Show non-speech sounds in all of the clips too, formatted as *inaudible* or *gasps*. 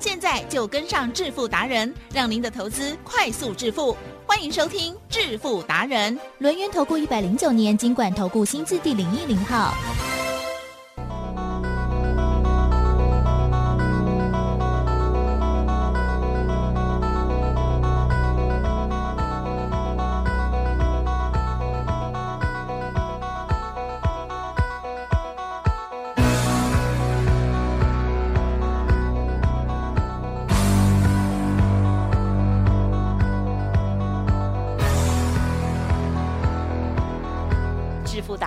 现在就跟上致富达人，让您的投资快速致富。欢迎收听致富达人。轮源投顾一百零九年金管投顾新字第零一零号。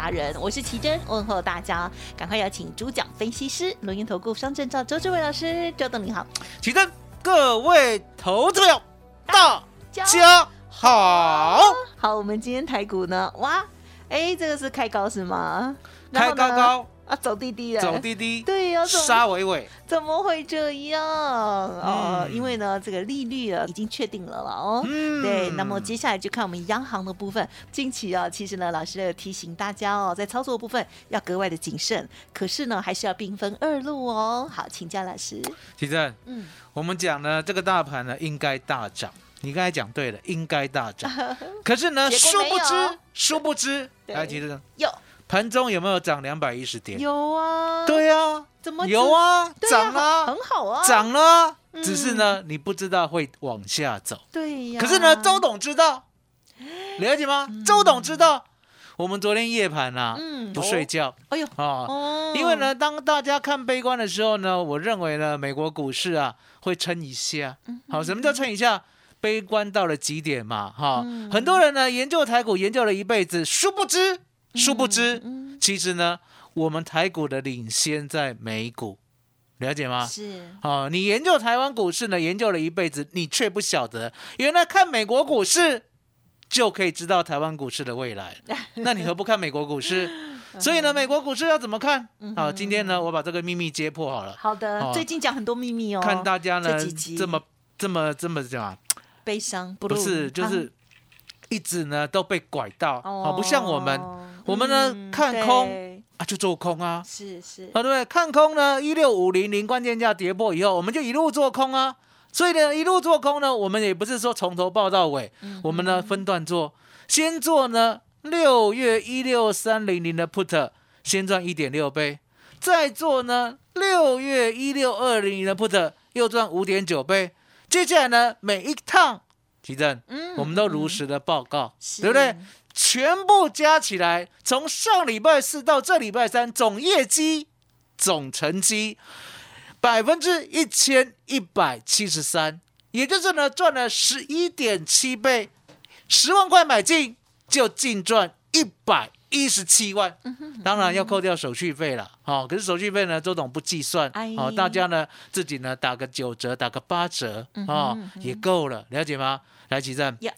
达人，我是奇珍，问候大家，赶快邀请主讲分析师轮云投顾双证照周志伟老师，周董你好，奇珍，各位投资朋友，大家好，好，我们今天台股呢，哇，哎，这个是开高是吗？开高高，啊，走滴滴啊，走滴滴，对呀、怎么杀尾尾，怎么会这样？啊，嗯因为呢，这个利率啊已经确定了了哦。嗯对，那么接下来就看我们央行的部分。近期啊，其实呢，老师有提醒大家哦，在操作部分要格外的谨慎，可是呢，还是要兵分二路哦。好，请教老师。起正，嗯，我们讲呢，这个大盘呢应该大涨，你刚才讲对了，应该大涨，*laughs* 可是呢，殊不知，殊不知，*laughs* 对来，起正，有盘中有没有涨两百一十点？有啊，，对啊，怎么有啊，对涨了很，好啊，涨了，嗯。只是呢，你不知道会往下走。对呀。可是呢，周董知道，了解吗？周董知道，我们昨天夜盘啊，嗯。不睡觉。哎呦，啊，哦。因为呢，当大家看悲观的时候呢，我认为呢，美国股市啊会撑一下。嗯好，什么叫撑一下？悲观到了极点嘛，哈、嗯。很多人呢研究台股研究了一辈子，殊不知，殊不知，嗯其实呢，我们台股的领先在美股，了解吗？是。哦，你研究台湾股市呢，研究了一辈子，你却不晓得，原来看美国股市就可以知道台湾股市的未来。*laughs* 那你何不看美国股市？所以呢，美国股市要怎么看？好，今天呢，我把这个秘密揭破好了，好的，哦最近讲很多秘密哦，看大家呢这么这么这么讲啊，悲伤，不是就是一直呢都被拐到，哦。哦，不像我们，我们呢嗯看空啊就做空啊，是是，啊，对不对？看空呢，一六五零零关键价跌破以后，我们就一路做空啊。所以呢，一路做空呢，我们也不是说从头报到尾，嗯我们呢分段做，先做呢六月一六三零零的 put，先赚一点六倍，再做呢六月一六二零零的 put，又赚五点九倍。接下来呢，每一趟提正，嗯我们都如实的报告，是对不对？全部加起来，从上礼拜四到这礼拜三，总业绩、总成绩百分之一千一百七十三，也就是呢赚了十一点七倍，十万块买进就净赚一百一十七万，当然要扣掉手续费了，哦，可是手续费呢，周董不计算，好哦，大家呢自己呢打个九折，打个八折，哦，也够了，了解吗？来，齐正。呀，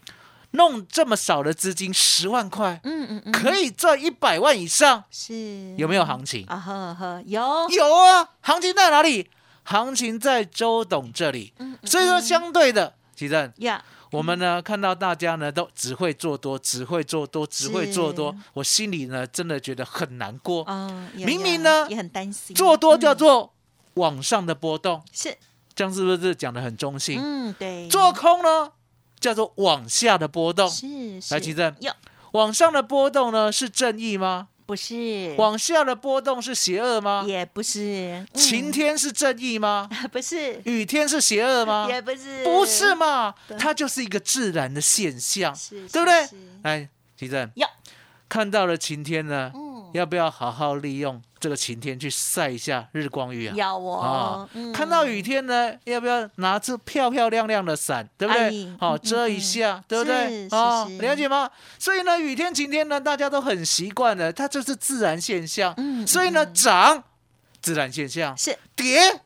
弄这么少的资金，十万块嗯嗯嗯，可以赚一百万以上，是。有没有行情？啊呵呵有。有啊，行情在哪里？行情在周董这里。嗯所以说，相对的，其正，呀，我们呢看到大家呢都只会做多，只会做多，只会做多，我心里呢真的觉得很难过。哦，明明呢也很担心，做多叫嗯。做往上的波动，是，这样是不是讲的很中性？嗯对，做空呢叫做往下的波动，是是。来齐正。有往上的波动呢是正义吗？不是。往下的波动是邪恶吗？也不是。嗯。晴天是正义吗？*laughs* 不是。雨天是邪恶吗？也不是。不是嘛，它就是一个自然的现象，是对不对？来，奇正，要看到了晴天呢，嗯要不要好好利用这个晴天去晒一下日光浴啊？要哦啊嗯看到雨天呢，要不要拿出漂漂亮亮的伞，对不哎对？好、嗯遮一下，对不对是？是哦是了解吗？所以呢，雨天、晴天呢，大家都很习惯了，它就是自然现象。嗯所以呢，涨自然现象，是跌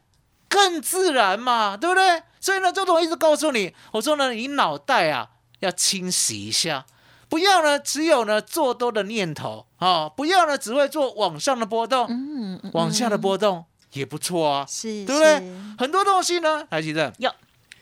更自然嘛，对不对？所以呢，周总一直告诉你，我说呢，你脑袋啊要清洗一下，不要呢只有呢做多的念头啊，不要呢只会做往上的波动，嗯，嗯往下的波动也不错啊，是，对不对？很多东西呢，还记得，有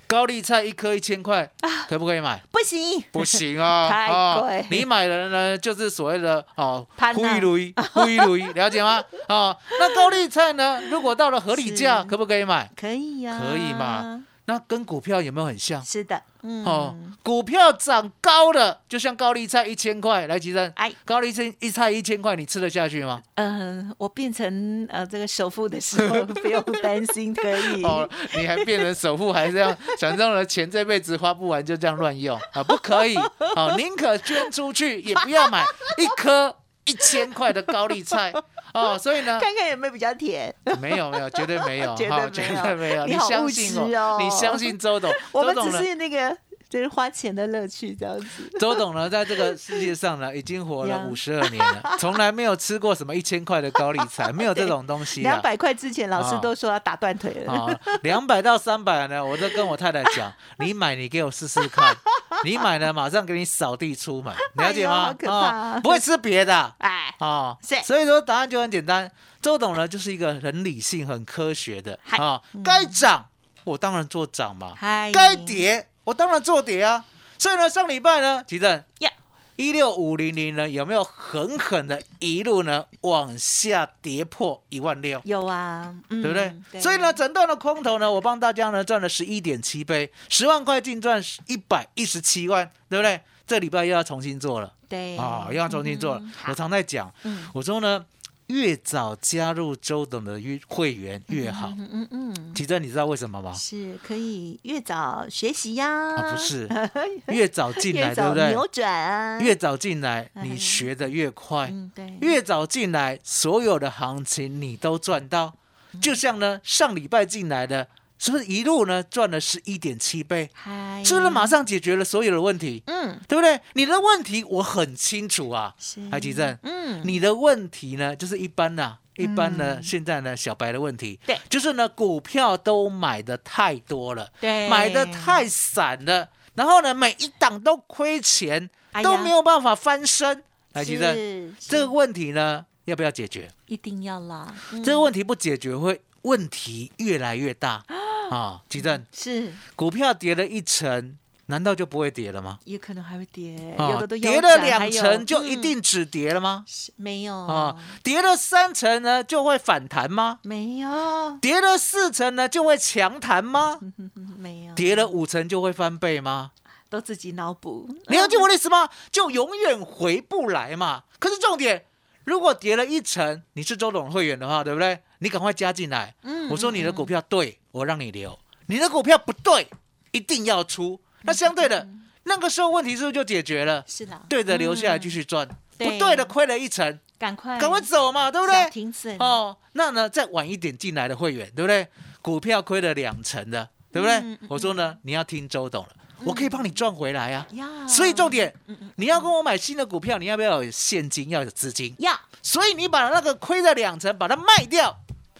高丽菜一颗一千块，可不可以买？不行，不行啊，*laughs* 太啊贵你买的呢，就是所谓的哦，攀啊呼一如一，呼一如 *laughs* 一，了解吗？啊，那高丽菜呢，如果到了合理价，可不可以买？可以呀，可以嘛？那跟股票有没有很像？是的，嗯，哦，股票涨高了，就像高丽菜一千块，来，吉正，哎，高丽菜一菜一千块，你吃得下去吗？嗯，我变成呃这个首富的时候，*laughs* 不用担心，可以。哦，你还变成首富，还这样想让的钱这辈子花不完，就这样乱用啊？不可以，哦，宁可捐出去，也不要买一颗一千块的高丽菜哦。所以呢，看看有没有比较甜。没有没有，绝对没有，*laughs* 绝对没有绝对没有。你好相信务实哦你相信周董，*laughs* 我们只？是那个就是花钱的乐趣这样子。周董呢，在这个世界上呢，已经活了五十二年了，从来没有吃过什么一千块的高丽菜，没有这种东西啊。两百块之前，老师啊都说要打断腿了。啊，两百到三百呢，我都跟我太太讲，你买你给我试试看，你买呢马上给你扫地出门，了解吗哎好？可怕啊不会吃别的 *laughs* 哎，啊，所以说答案就很简单，周董呢就是一个很理性、很科学的嗨啊，该涨我当然做涨嘛，嗨，该跌我当然做跌啊，所以呢上礼拜呢，提正呀一六五零零呢有没有狠狠的一路呢往下跌破一万六？有啊，嗯对不对？所以呢，，整段的空头呢，我帮大家呢赚了十一点七倍，十万块净赚一百一十七万，对不对？这礼拜又要重新做了对啊、又要重新做了。嗯我常在讲，嗯我说呢，越早加入周董的会会员越好。嗯嗯嗯，其实你知道为什么吗？是可以越早学习呀，啊，不是，*laughs* 越早进来，对不对？扭转啊，越早进来，哎你学的越快。嗯对，越早进来，所有的行情你都赚到。就像呢，上礼拜进来的，是不是一路呢赚了十一点七倍？嗨，是不是马上解决了所有的问题？嗯。对不对？你的问题我很清楚啊，是。海基正，嗯。你的问题呢，就是一般呐、一般呢，嗯现在呢，小白的问题，对。就是呢，股票都买的太多了，对。买的太散了，然后呢，每一档都亏钱，哎都没有办法翻身。海基正，是这个问题呢，要不要解决？一定要啦，嗯。这个问题不解决，会问题越来越大 *gasps* 啊！基正，是股票跌了一成，难道就不会跌了吗？也可能还会跌，啊有的都跌了两有成就一嗯定止跌了吗？是没有啊，跌了三成呢就会反弹吗？没有跌了四成呢就会强弹吗？嗯 *laughs* 没有跌了五成就会翻倍吗？都自己脑补，*laughs* 你要听我的意思吗？就永远回不来嘛。可是重点，如果跌了一成，你是周董会员的话，对不对？你赶快加进来。嗯我说你的股票对，我让你留；你的股票不对，一定要出。那相对的，那个时候问题是不是就解决了？是的，对的，留下来嗯继续赚；对。不对的，亏了一成，赶快赶快走嘛，对不小对？停止哦，那呢，再晚一点进来的会员，对不对？股票亏了两成的，对不对？我说呢，你要听周董了，我可以帮你赚回来啊。呀，所以重点，你要跟我买新的股票，你要不要有现金，要有资金？要。所以你把那个亏的两成把它卖掉，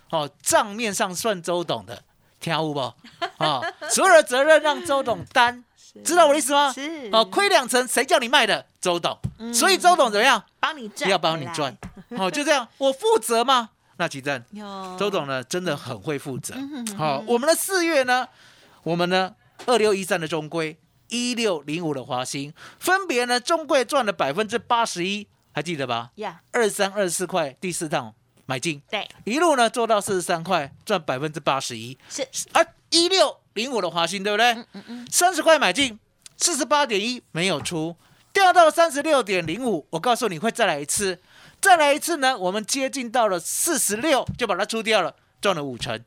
哦，账面上算周董的，听有不？*laughs* 哦，所有的责任让周董担，*laughs* 知道我的意思吗？是哦，亏两成谁叫你卖的？周董。嗯所以周董怎么样？帮你赚，要帮你赚，*laughs* 哦，就这样，我负责吗？那奇正，周董呢，真的很会负责。好、我们的四月呢，我们呢二六一三的中规，一六零五的华兴，分别呢中规赚了百分之八十一，还记得吧？呀，二三二四块第四趟买进，对，一路呢做到四十三块，赚百分之八十一。是啊一六零五的华兴，对不对？嗯嗯，三十块买进，四十八点一没有出，掉到三十六点零五。我告诉你会再来一次，再来一次呢，我们接近到了四十六，就把它出掉了，赚了五成。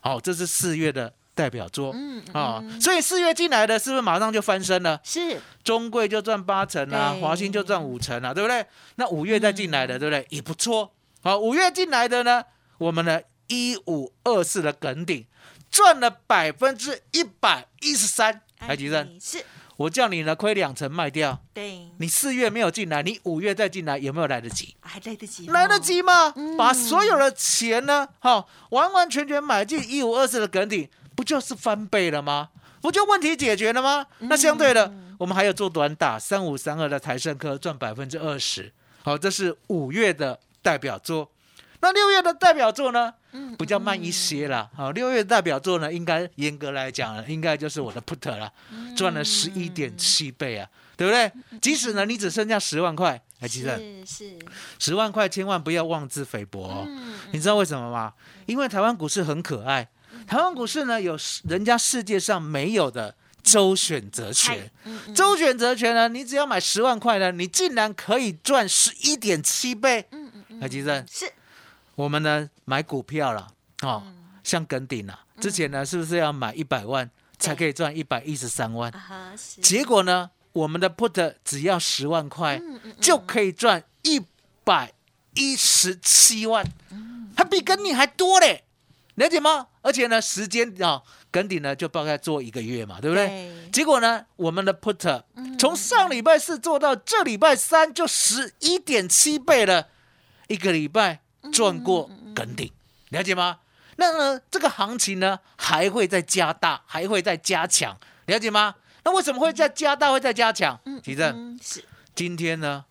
好、这是四月的代表作。嗯啊、所以四月进来的是不是马上就翻身了？是中贵就赚八成啊，华兴就赚五成啊，对不对？那五月再进来的，对不对？也不错。好，五月进来的呢，我们的一五二四的梗顶赚了百分之一百一十三。台积是我叫你呢亏两成卖掉，对，你四月没有进来，你五月再进来有没有来得及？还来得及哦，来得及吗？嗯把所有的钱呢，好、完完全全买进一五二四的梗顶，不就是翻倍了吗？不就问题解决了吗？那相对的，我们还有做短打，三五三二的台盛科赚百分之二十。好，这是五月的代表作。那六月的代表作呢？比较慢一些了。好，六月的代表作呢，应该严格来讲，应该就是我的 put 了，赚了十一点七倍啊，对不对？即使呢，你只剩下十万块，还记得？是是，十万块千万不要妄自菲薄哦。你知道为什么吗？因为台湾股市很可爱，台湾股市呢有人家世界上没有的周选择权。周选择权呢，你只要买十万块呢，你竟然可以赚十一点七倍。嗯嗯嗯，还记得？是。我们呢买股票了哦，像耿鼎啊，之前呢是不是要买一百万才可以赚一百一十三万？结果呢，我们的 put 只要十万块就可以赚一百一十七万，还比耿鼎还多嘞，了解吗？而且呢，时间啊，耿鼎呢就大概做一个月嘛，对不对？结果呢，我们的 put 从上礼拜四做到这礼拜三，就十一点七倍了，一个礼拜。赚过梗顶，了解吗？那呢，这个行情呢还会再加大，还会再加强，了解吗？那为什么会再加大，会再加强？吉正是今天呢，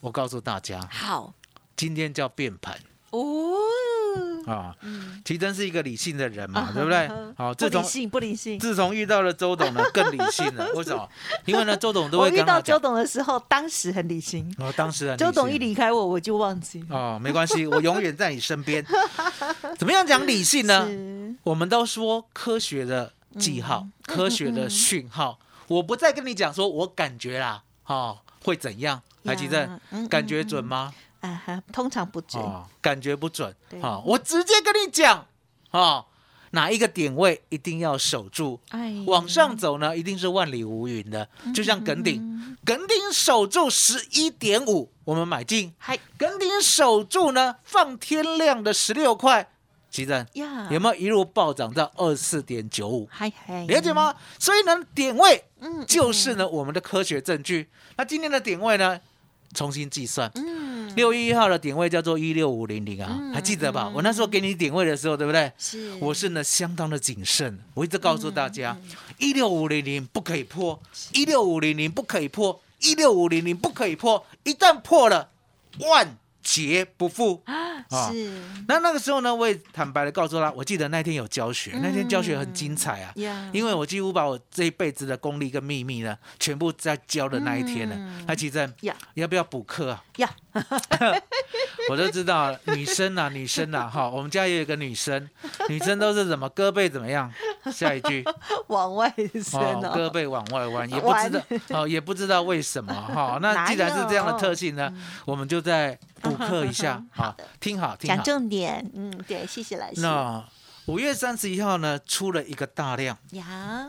我告诉大家，好，今天叫变盘哦。啊，奇珍是一个理性的人嘛，*laughs* 对不对？好，不理性，不理性。自从遇到了周董呢，更理性了。*laughs* 为什么？因为呢，周董都会。我遇到周董的时候，当时很理性。哦，当时很。周董一离开我，我就忘记。哦，没关系，*laughs* 我永远在你身边。怎么样讲理性呢？我们都说科学的记号，科学的讯号。我不再跟你讲说，我感觉啦，哦，会怎样？来，奇珍，感觉准吗？啊，通常不准，感觉不准。啊，我直接跟你讲，啊，哪一个点位一定要守住，往上走呢，一定是万里无云的。就像耿鼎，耿鼎守住十一点五，我们买进；耿鼎守住呢，放天量的十六块，奇正有没有一路暴涨到二十四点九五？了解吗？所以呢，点位就是呢我们的科学证据。那今天的点位呢，重新计算。六月一号的点位叫做一六五零零啊，还记得吧？我那时候给你点位的时候，对不对？是，我是呢相当的谨慎，我一直告诉大家，一六五零零不可以破，一六五零零不可以破，一六五零零不可以破，一旦破了，万。劫不复啊！是。那那个时候呢，我也坦白的告诉他，我记得那天有教学，那天教学很精彩啊。因为我几乎把我这一辈子的功力跟秘密呢，全部在教的那一天呢。还奇珍，要不要补课啊？要。*laughs* 我都知道，女生啊，女生啊，*laughs* 哈，我们家也有个女生，女生都是怎么胳膊怎么样？下一句往外伸哦，胳膊往外弯，也不知道哦，也不知道为什么哈。那 *laughs* 既然是这样的特性呢，我们就在。补 *laughs* 课一下，好，听好，听好，讲重点，嗯，对，谢谢老师。那五月三十一号呢，出了一个大量呀，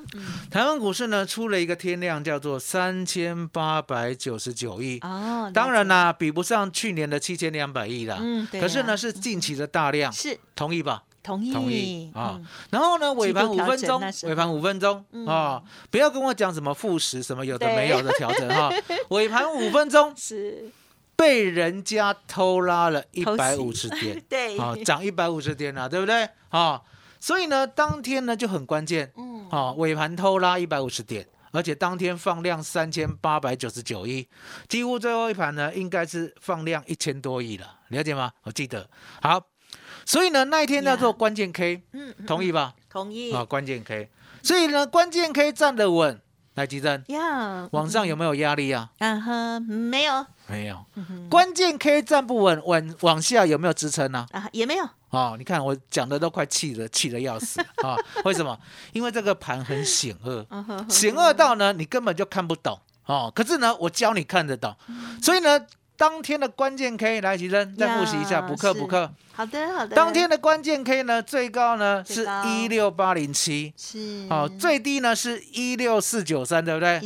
台湾股市呢出了一个天量，叫做三千八百九十九亿。哦，当然啦，比不上去年的七千两百亿啦。嗯，对。可是呢，是近期的大量，是同意吧？同意，同意啊。然后呢，尾盘五分钟，尾盘五分钟啊，不要跟我讲什么负十什么有的没有的调整哈。*laughs* 尾盘五分钟是。被人家偷拉了一百五十点，*laughs* 对，好涨一百五十点了，对不对？好，所以呢，当天呢就很关键，嗯，好尾盘偷拉一百五十点，而且当天放量三千八百九十九亿，几乎最后一盘呢应该是放量一千多亿了，了解吗？我记得。好，所以呢那一天叫做关键 K，嗯，同意吧？同意。啊，关键 K，所以呢关键 K 站得稳。来，吉珍，呀，往上有没有压力啊？嗯哼，没有，没有。关键 K 站不稳，往往下有没有支撑呢？啊，也没有。哦，你看我讲的都快气了，气的要死啊！为什么？因为这个盘很险恶，险恶到呢，你根本就看不懂哦。可是呢，我教你看得懂，所以呢。当天的关键 K 来，齐生再复习一下，补课补课。好的好的。当天的关键 K 呢，最高呢是一六八零七，是好，最低呢是一六四九三，对不对？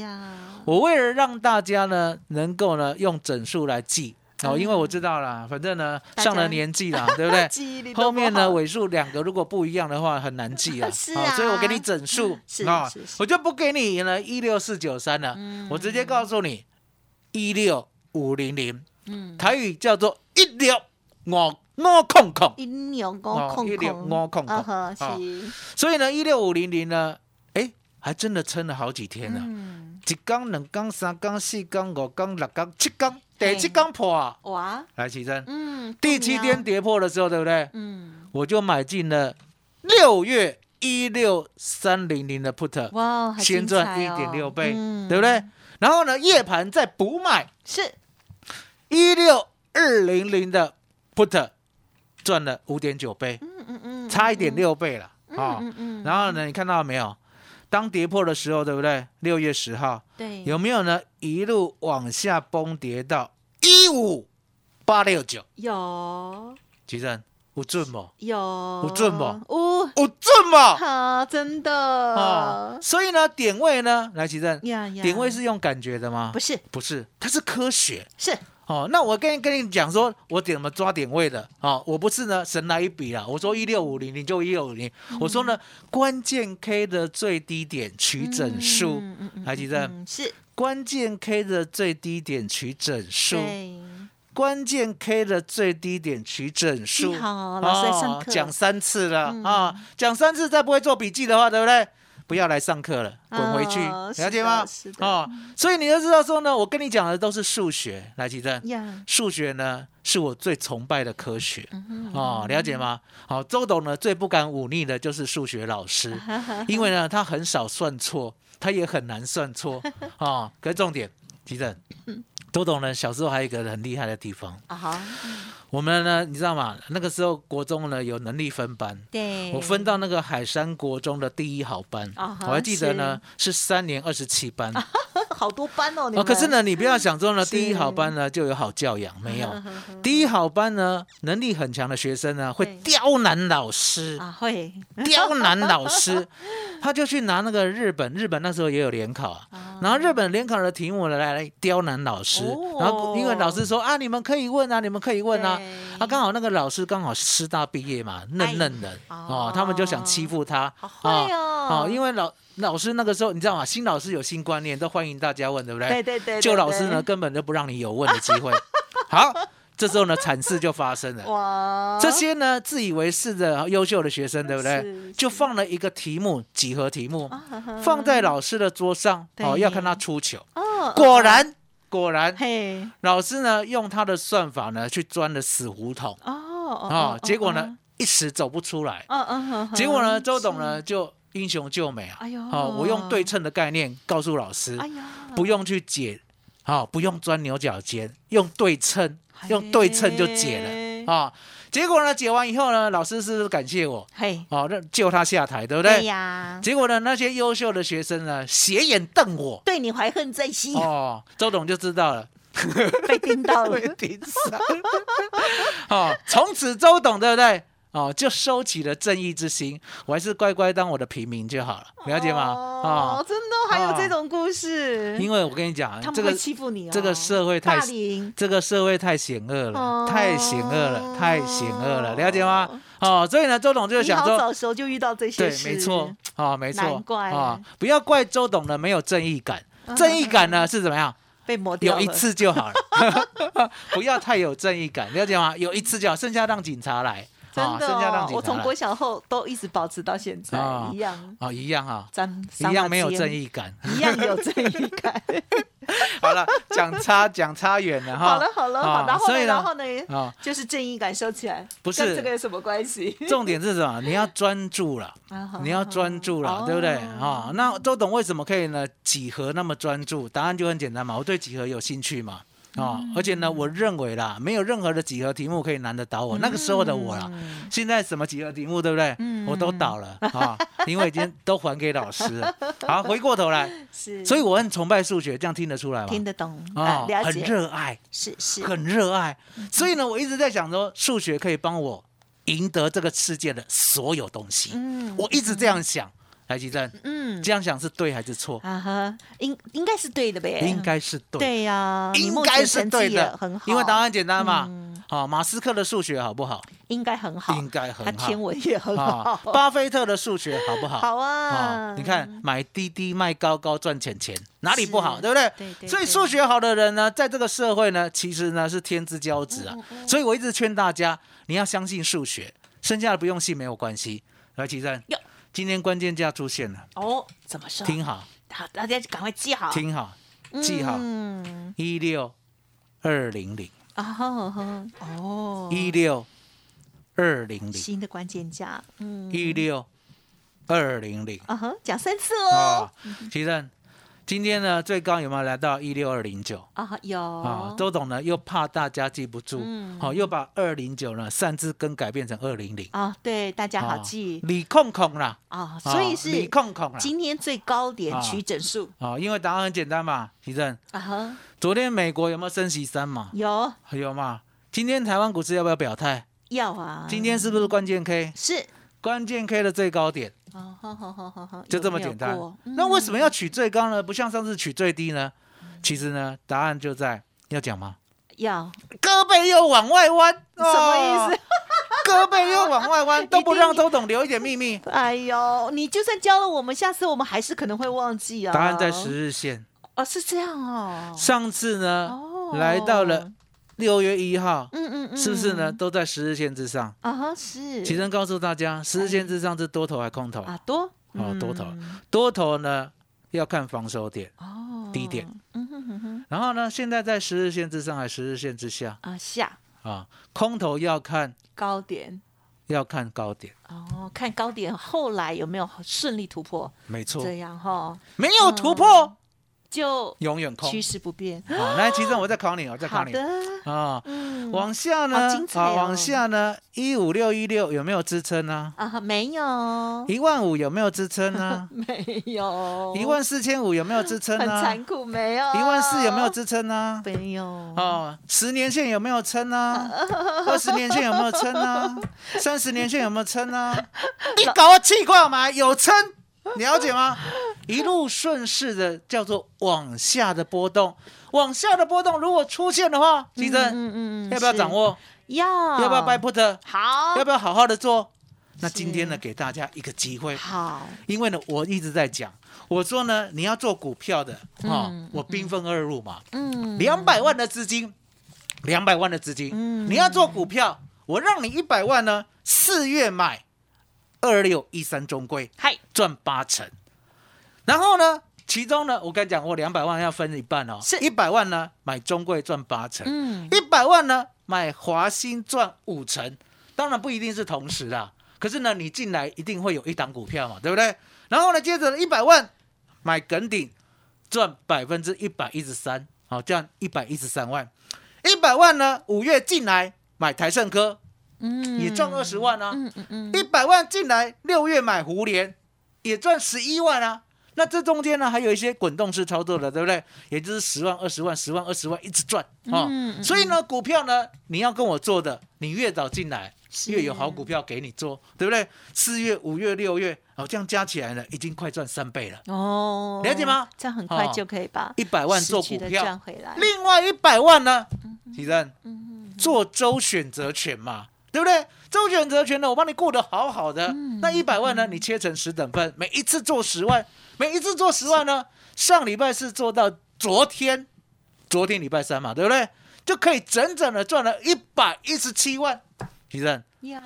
我为了让大家呢能够呢用整数来记哦，因为我知道啦，反正呢上了年纪啦，*laughs* 对不对？后面呢尾数两个如果不一样的话很难记啊，*laughs* 是啊，所以我给你整数 *laughs* 啊，我就不给你呢一六四九三了，我直接告诉你一六。五零零，嗯，台语叫做一六五五空空，一六五空空，一六五空空，是。所以呢，一六五零零呢，哎，还真的撑了好几天呢、嗯，一缸、两缸、三缸、四缸、五缸、六缸、七缸，第七缸破啊！哇，来，奇珍，嗯，第七天，跌破的时候，对不对？嗯，我就买进了六月一六三零零的 put，哇，还先精赚一点六倍，嗯。对不对？然后呢，夜盘再补买是，一六二零零的 put，赚了五点九倍，嗯嗯嗯，差一点六倍了啊。嗯嗯，然后呢，你看到没有？当跌破的时候，对不对？六月十号对，有没有呢？一路往下崩跌到一五八六九，有奇正有准不？有有准不有，有准不？哈，真的。啊，，所以呢，点位呢，来奇正，点位是用感觉的吗？不？是。不是，它是科学。是。哦，那我跟跟你讲说，我怎么抓点位的。哦，我不是呢神来一笔啦，我说一六五零你就一六五零，我说呢关键 K 的最低点取整数，来嗯嗯还记得嗯是。关键 K 的最低点取整数，对，关键 K 的最低点取整数。好，老师上课，哦讲三次了嗯啊，讲三次再不会做笔记的话，对不对？不要来上课了，滚回去，哦了解吗的是？的哦，所以你要知道说呢，我跟你讲的都是数学，来，吉正，呀，数学呢是我最崇拜的科学嗯哦，了解吗？好，周董呢最不敢忤逆的就是数学老师，*laughs* 因为呢他很少算错，他也很难算错哦。可是重点，吉正，周董呢小时候还有一个很厉害的地方，啊哈，我们呢你知道吗？那个时候国中呢有能力分班。对，我分到那个海山国中的第一好班，我还记得呢是三年二十七班 *laughs* 好多班哦。可是，呢，你不要想说呢，第一好班呢就有好教养，没有。*laughs* *laughs* 第一好班呢，能力很强的学生呢，会刁难老师，啊会，*laughs* 刁难老师，他就去拿那个日本，日本那时候也有联考啊，然后日本联考的题目呢来来刁难老师，哦。然后因为老师说啊，你们可以问啊，你们可以问啊，对。啊，刚好那个老师刚好师大毕业嘛，嫩嫩的哎哦，他们就想欺负他。哦，因为老老师那个时候你知道吗？新老师有新观念，都欢迎大家问，对不对？对对对，旧对老师呢，，根本就不让你有问的机会。*laughs* 好，这时候呢，惨事就发生了。哇，这些呢，自以为是的优秀的学生，对不对？就放了一个题目，几何题目，放在老师的桌上，哦，要看他出糗。哦，果然，果然，嘿，老师呢用他的算法呢去钻了死胡同哦哦啊，结果呢，一时走不出来。嗯嗯嗯，结果呢，周董呢就英雄救美啊！哎呦好，我用对称的概念告诉老师，不用去解，好，不用钻牛角尖，用对称，用对称就解了啊。结果呢，解完以后呢，老师是不是感谢我？嘿，哦，让救他下台，对不对对？呀，结果呢，那些优秀的学生呢，斜眼瞪我。对你怀恨在心，哦，周董就知道了，*laughs* 被盯到了 *laughs* 被，盯上。*laughs* 哦，从此周董对不对？哦，就收起了正义之心，我还是乖乖当我的平民就好了，了解吗？哦。哦，，真的还有这种故事，因为我跟你讲，这个欺负你哦，这个社会太，这个社会太险恶了，哦。太险恶了，太险恶了，了解吗？哦，所以呢，周董就想说，早熟就遇到这些对，没错，啊，没错，啊，不要怪周董呢没有正义感，正义感呢是怎么样？被磨掉，有一次就好了，*laughs* 不要太有正义感，了解吗？有一次就好，剩下让警察来，真的哦，我从国小后都一直保持到现在啊一样，啊，一样啊，咱一样没有正，义感。一样有正义感。*laughs* 好了，讲差讲差远了哈。好了好了，啊好，然后呢，所以呢然后呢，啊，就是正义感收起来，不是跟这个有什么关系？重点是什么？*laughs* 你要专注了。你要专注了，对不对哦啊？那周董为什么可以呢？几何那么专注？答案就很简单嘛，我对几何有兴趣嘛。啊、而且呢，我认为啦，没有任何的几何题目可以难得倒我。那个时候的我啦，嗯现在什么几何题目，对不对？我都倒了啊，因为已经都还给老师了。*laughs* 好，回过头来，是，所以我很崇拜数学，这样听得出来吗？听得懂啊很，热爱，是是，很热爱。所以呢，我一直在想说，数学可以帮我赢得这个世界的所有东西。嗯我一直这样想。来，吉正，嗯这样想是对还是错？啊哈，应应该是对的呗，应该是对，对呀，应该是对的很好，因为答案简单嘛。嗯好，马斯克的数学好不好？应该很好，应该很好他天。文也很啊好，，巴菲特的数学好不好？好啊啊，你看买低低卖高高赚钱钱，哪里不好，是对不对？对对对所以数学好的人呢，在这个社会呢，其实呢是天之骄子啊。嗯所以我一直劝大家，你要相信数学，剩下的不用信没有关系。来，齐正哟，今天关键价出现了，哦，怎么说？听好，好，大家赶快记好，听好，记好，嗯，一六二零零，哦。哦，一六二零零，新的关键价，嗯，一六二零零。啊哈，讲三次哦。啊，，其实今天呢最高有没有来到一六二零九？啊有。啊，周董呢又怕大家记不住，嗯。好、又把二零九呢擅自更改变成二零零，啊，对，大家好啊记。李控控啦，啊，啊所以是李控控啦，今天最高点啊。取整数。啊，因为答案很简单嘛，提正，啊哈，昨天美国有没有升息三嘛？有。有嘛？今天台湾股市要不要表态？要啊，今天是不是关键 K？是。关键 K 的最高点哦，好好好好好，就这么简单过。那为什么嗯要取最高呢？不像上次取最低呢？其实呢，答案就在要讲吗？要胳膊又往外弯，*laughs* 什么意思？哦？胳膊又往外弯，*laughs* 都不让周董留一点秘密。哎呦，你就算教了我们，下次我们还是可能会忘记啊。答案在十日线。哦，是这样哦。上次呢，哦来到了六月一号，嗯嗯嗯，是不是呢？？都在十日线之上。啊哈，是。其实告诉大家，十日线之上是多头还空头？啊多哦多头嗯多头呢要看防守点，哦低点。嗯哼哼哼然后呢，现在在十日线之上还是十日线之下啊下啊？空头要看高点要看高点，哦，看高点后来有没有顺利突破，没错，这样哈没有突破就永远空趋。势不变。好，来，其实我再考你，我再考你好的，啊。嗯，往下呢啊，哦往下呢，一五六一六有没有支撑呢？啊没有一万五有没有支撑呢？*laughs* 没有一万四千五有没有支撑很？残酷，没有一万四有没有支撑呢？没有哦，十年线有没有撑呢？二十年线有没有撑呢？三十年线有没有撑呢？*laughs* 你搞个气挂嘛，有撑，你了解吗？一路顺势的叫做往下的波动，往下的波动如果出现的话，其实嗯嗯嗯要不要掌？握？要要不要 buy put？好，要不要好好的做？那今天呢，给大家一个机会，好，因为呢，我一直在讲，我说呢，你要做股票的，哈、嗯我兵分二路嘛，嗯，两百万的资金，两百万的资金，嗯你要做股票，我让你一百万呢，四月买二六一三中规嗨，赚八成，然后呢，其中呢，我跟你讲，我两百万要分一半哦，是。一百万呢买中贵赚八成，嗯，一百万呢买华兴赚五成，当然不一定是同时啦，可是呢，你进来一定会有一档股票嘛，对不对？然后呢，接着一百万买耿鼎赚百分之一百一十三，好，这样一百一十三万，一百万呢五月进来买台盛科。嗯。也赚二十万啊，嗯嗯嗯，一百万进来六月买胡联。也赚十一万啊。那这中间呢，还有一些滚动式操作的，对不对？也就是十万、二十万、十万、二十万一直赚啊、嗯嗯所以呢，股票呢，你要跟我做的，你越早进来，越有好股票给你做，对不对？四月、五月、六月，哦，这样加起来呢，已经快赚三倍了。哦，了解吗这样很快哦就可以把一百万做股票赚回来。另外一百万呢，其实嗯做周选择权嘛，对不对？周选择权呢，我帮你顾得好好的。嗯那一百万呢，你切成十等份，每一次做十万，每一次做十万呢，上礼拜是做到昨天，昨天礼拜三嘛，对不对？就可以整整的赚了一百一十七万。其实呀，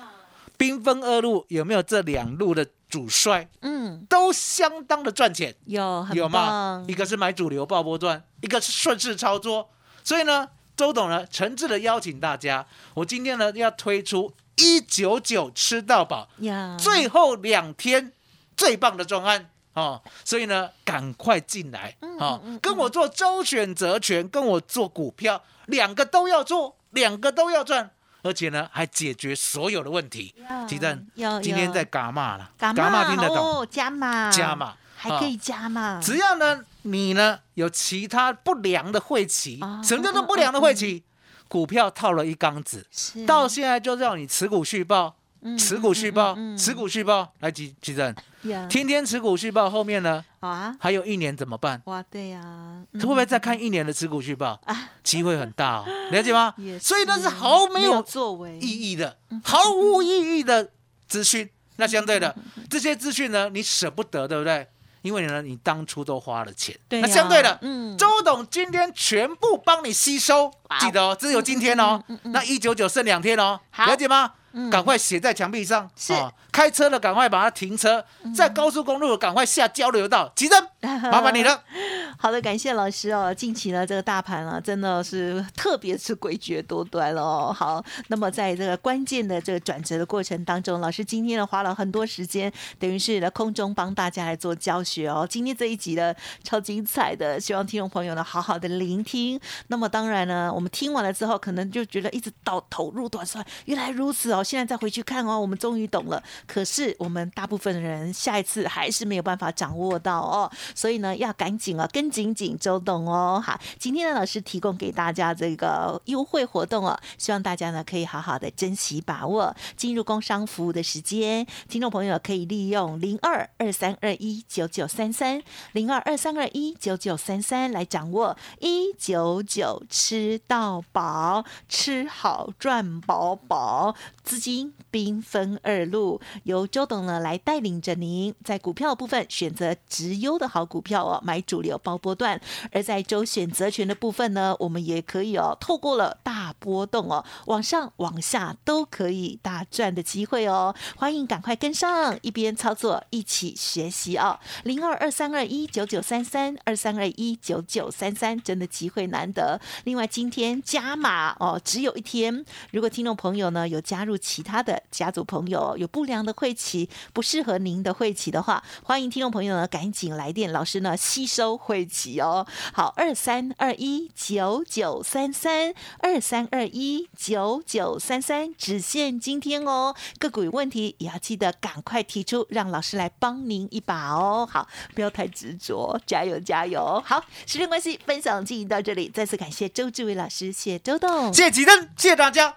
兵分二路，有没有这两路的主帅嗯，都相当的赚钱？有很有吗？一个是买主流爆波段，一个是顺势操作。所以呢，周董呢诚挚的邀请大家，我今天呢要推出一九九吃到饱，呀，最后两天最棒的专案哦。所以呢，赶快进来哦，跟我做周选择权，跟我做股票，两个都要做，两个都要赚。而且呢，还解决所有的问题。呀鸡蛋今天在伽马了，伽嘎嘛听得懂？哦，加码加码还可以加码，只要呢，你呢有其他不良的晦气哦，什么叫做不良的晦气？股票套了一缸子，到现在就让你持股续报，嗯持股续报持股续报，来吉吉正，天天持股续报，后面呢好啊，还有一年怎么办？哇，对呀，嗯会不会再看一年的持股续报？啊？机会很大哦，了解吗？*laughs* 所以那是毫没有作为意义的，毫无意义的资讯。那相对的，这些资讯呢，你舍不得，对不对？因为呢，你当初都花了钱。那相对的，嗯周董今天全部帮你吸收哇，记得哦，只有今天哦嗯嗯。嗯那一九九剩两天哦，了解吗？赶快写在墙壁上。是哦开车的赶快把它停车，在高速公路赶快下交流道，急诊，*laughs* 麻烦你了。好的，感谢老师哦。近期呢，这个大盘啊，真的是特别是诡谲多端了哦。好，那么在这个关键的这个转折的过程当中，老师今天呢花了很多时间，等于是在空中帮大家来做教学哦。今天这一集呢超精彩的，希望听众朋友呢好好的聆听。那么当然呢，我们听完了之后，可能就觉得一直到投入短算，原来如此哦。现在再回去看哦，我们终于懂了。可是我们大部分人下一次还是没有办法掌握到哦，所以呢要赶紧啊跟紧紧周董哦。好，今天呢老师提供给大家这个优惠活动哦，希望大家呢可以好好的珍惜把握。进入工商服务的时间，听众朋友可以利用零二二三二一九九三三零二二三二一九九三三来掌握一九九吃到饱，吃好赚饱饱，资金兵分二路，由周董呢来带领着您，在股票部分选择直优的好股票哦，买主流包波段；而在周选择权的部分呢，我们也可以哦，透过了大波动哦，往上往下都可以大赚的机会哦，欢迎赶快跟上，一边操作一起学习哦，零二二三二一九九三三二三二一九九三三，真的机会难得。另外今天加码哦，只有一天，如果听众朋友呢有加入其他的家族朋友有不良的会期不适合您的会期的话，欢迎听众朋友呢赶紧来电，老师呢吸收会期哦。好，二三二一九九三三二三二一九九三三，只限今天哦。个股有问题也要记得赶快提出，让老师来帮您一把哦。好，不要太执着，加油加油！好，时间关系，分享进行到这里，再次感谢周志伟老师，谢周董，谢吉登，谢谢大家，